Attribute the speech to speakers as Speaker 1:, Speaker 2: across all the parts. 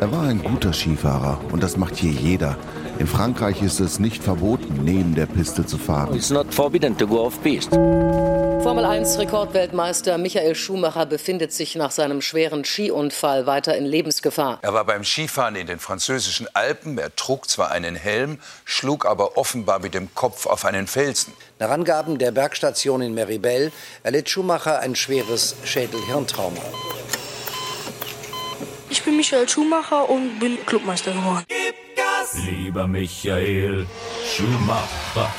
Speaker 1: Er war ein guter Skifahrer und das macht hier jeder. In Frankreich ist es nicht verboten, neben der Piste zu fahren.
Speaker 2: Formel 1 Rekordweltmeister Michael Schumacher befindet sich nach seinem schweren Skiunfall weiter in Lebensgefahr.
Speaker 3: Er war beim Skifahren in den französischen Alpen. Er trug zwar einen Helm, schlug aber offenbar mit dem Kopf auf einen Felsen.
Speaker 4: Nach Angaben der Bergstation in Meribel erlitt Schumacher ein schweres Schädel-Hirntrauma.
Speaker 5: Ich bin Michael Schumacher und bin Clubmeister geworden.
Speaker 6: Lieber Michael Schumacher.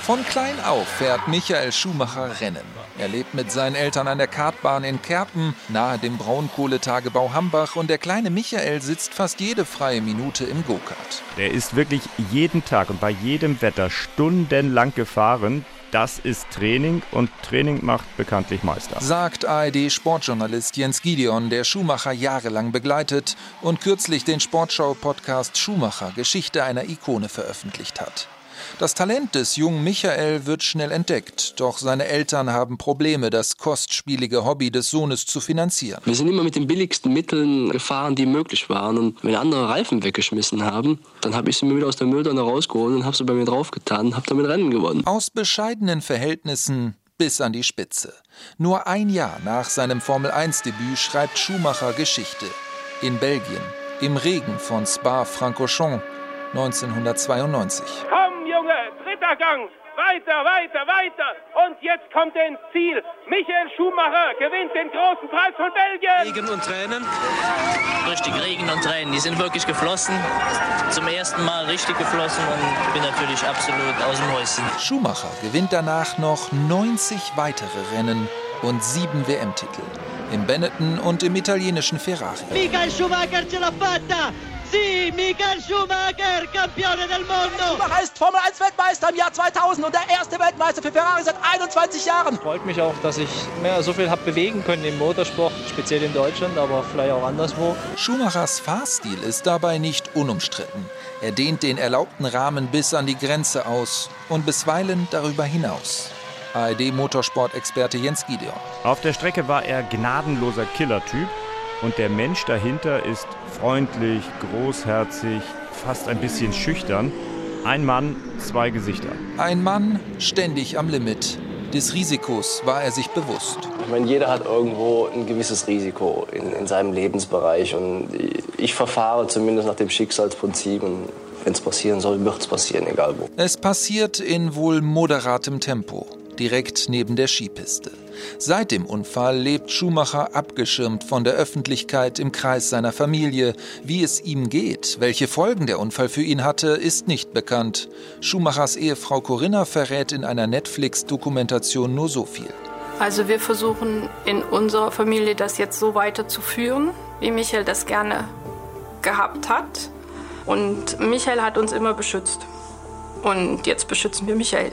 Speaker 7: Von klein auf fährt Michael Schumacher Rennen. Er lebt mit seinen Eltern an der Kartbahn in Kerpen, nahe dem Braunkohletagebau Hambach und der kleine Michael sitzt fast jede freie Minute im Go-Kart.
Speaker 8: Der ist wirklich jeden Tag und bei jedem Wetter stundenlang gefahren. Das ist Training und Training macht bekanntlich Meister.
Speaker 7: Sagt ARD-Sportjournalist Jens Gideon, der Schumacher jahrelang begleitet und kürzlich den Sportschau-Podcast Schumacher Geschichte einer Ikone veröffentlicht hat. Das Talent des jungen Michael wird schnell entdeckt, doch seine Eltern haben Probleme, das kostspielige Hobby des Sohnes zu finanzieren.
Speaker 9: Wir sind immer mit den billigsten Mitteln gefahren, die möglich waren. Und wenn andere Reifen weggeschmissen haben, dann habe ich sie mir wieder aus der Mülltonne rausgeholt und habe sie bei mir draufgetan und habe damit Rennen gewonnen.
Speaker 7: Aus bescheidenen Verhältnissen bis an die Spitze. Nur ein Jahr nach seinem Formel-1-Debüt schreibt Schumacher Geschichte. In Belgien, im Regen von Spa-Francorchamps 1992.
Speaker 10: Dritter Gang. Weiter, weiter, weiter. Und jetzt kommt er ins Ziel. Michael Schumacher gewinnt den großen Preis von Belgien.
Speaker 11: Regen und Tränen.
Speaker 12: Richtig, Regen und Tränen. Die sind wirklich geflossen. Zum ersten Mal richtig geflossen und bin natürlich absolut aus dem Häuschen.
Speaker 7: Schumacher gewinnt danach noch 90 weitere Rennen und sieben WM-Titel. Im Benetton und im italienischen Ferrari.
Speaker 13: Michael Schumacher ce l'ha fatta! Sì, Michael Schumacher, Campione del Mondo!
Speaker 14: Schumacher ist Formel 1 Weltmeister im Jahr 2000 und der erste Weltmeister für Ferrari seit 21 Jahren.
Speaker 15: Freut mich auch, dass ich mehr so viel habe bewegen können im Motorsport, speziell in Deutschland, aber vielleicht auch anderswo.
Speaker 7: Schumachers Fahrstil ist dabei nicht unumstritten. Er dehnt den erlaubten Rahmen bis an die Grenze aus und bisweilen darüber hinaus. ARD-Motorsport-Experte Jens Gideon.
Speaker 8: Auf der Strecke war er gnadenloser Killertyp und der Mensch dahinter ist freundlich, großherzig, fast ein bisschen schüchtern. Ein Mann, zwei Gesichter.
Speaker 7: Ein Mann ständig am Limit. Des Risikos war er sich bewusst.
Speaker 9: Ich meine, jeder hat irgendwo ein gewisses Risiko in, in seinem Lebensbereich. Und ich verfahre zumindest nach dem Schicksalsprinzip. Und wenn es passieren soll, wird es passieren, egal wo.
Speaker 7: Es passiert in wohl moderatem Tempo direkt neben der Skipiste. Seit dem Unfall lebt Schumacher abgeschirmt von der Öffentlichkeit im Kreis seiner Familie. Wie es ihm geht, welche Folgen der Unfall für ihn hatte, ist nicht bekannt. Schumachers Ehefrau Corinna verrät in einer Netflix-Dokumentation nur so viel.
Speaker 5: Also wir versuchen in unserer Familie das jetzt so weiterzuführen, wie Michael das gerne gehabt hat. Und Michael hat uns immer beschützt. Und jetzt beschützen wir Michael.